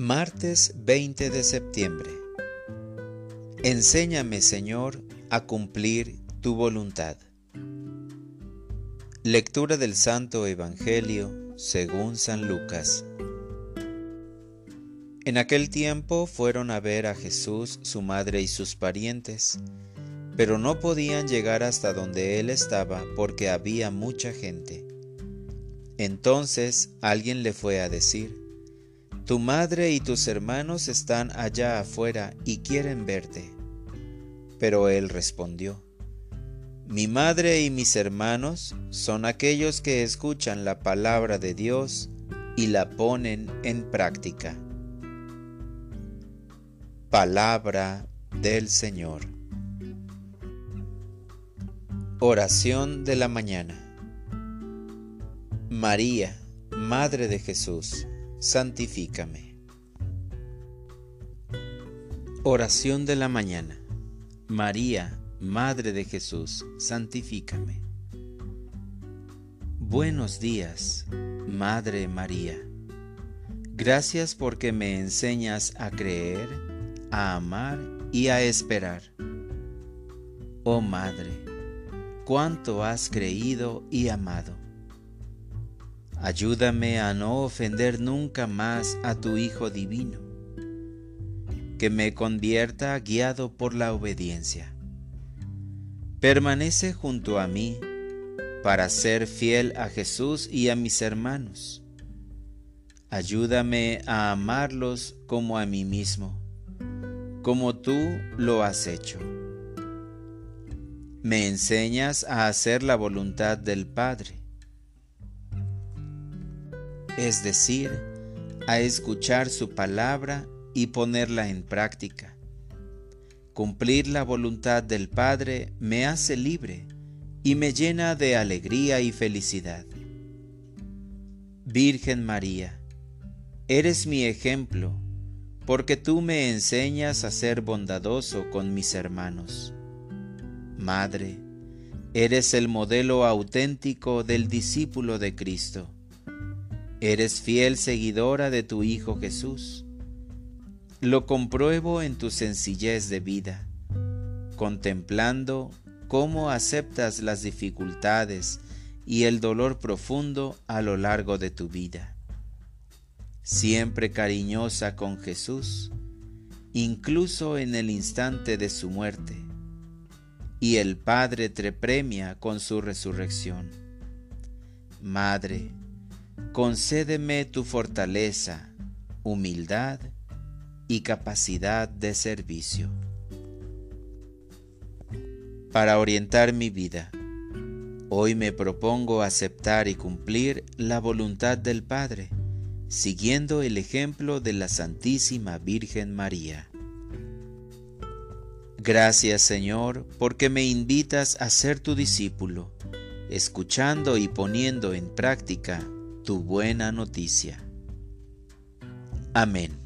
Martes 20 de septiembre. Enséñame, Señor, a cumplir tu voluntad. Lectura del Santo Evangelio según San Lucas. En aquel tiempo fueron a ver a Jesús su madre y sus parientes, pero no podían llegar hasta donde él estaba porque había mucha gente. Entonces alguien le fue a decir, tu madre y tus hermanos están allá afuera y quieren verte. Pero él respondió, Mi madre y mis hermanos son aquellos que escuchan la palabra de Dios y la ponen en práctica. Palabra del Señor. Oración de la mañana. María, Madre de Jesús santifícame. Oración de la mañana. María, Madre de Jesús, santifícame. Buenos días, Madre María. Gracias porque me enseñas a creer, a amar y a esperar. Oh Madre, cuánto has creído y amado Ayúdame a no ofender nunca más a tu Hijo Divino, que me convierta guiado por la obediencia. Permanece junto a mí para ser fiel a Jesús y a mis hermanos. Ayúdame a amarlos como a mí mismo, como tú lo has hecho. Me enseñas a hacer la voluntad del Padre es decir, a escuchar su palabra y ponerla en práctica. Cumplir la voluntad del Padre me hace libre y me llena de alegría y felicidad. Virgen María, eres mi ejemplo, porque tú me enseñas a ser bondadoso con mis hermanos. Madre, eres el modelo auténtico del discípulo de Cristo Eres fiel seguidora de tu Hijo Jesús. Lo compruebo en tu sencillez de vida, contemplando cómo aceptas las dificultades y el dolor profundo a lo largo de tu vida. Siempre cariñosa con Jesús, incluso en el instante de su muerte, y el Padre te premia con su resurrección. Madre, concédeme tu fortaleza, humildad y capacidad de servicio. Para orientar mi vida, hoy me propongo aceptar y cumplir la voluntad del Padre, siguiendo el ejemplo de la Santísima Virgen María. Gracias Señor, porque me invitas a ser tu discípulo, escuchando y poniendo en práctica tu buena noticia. Amén.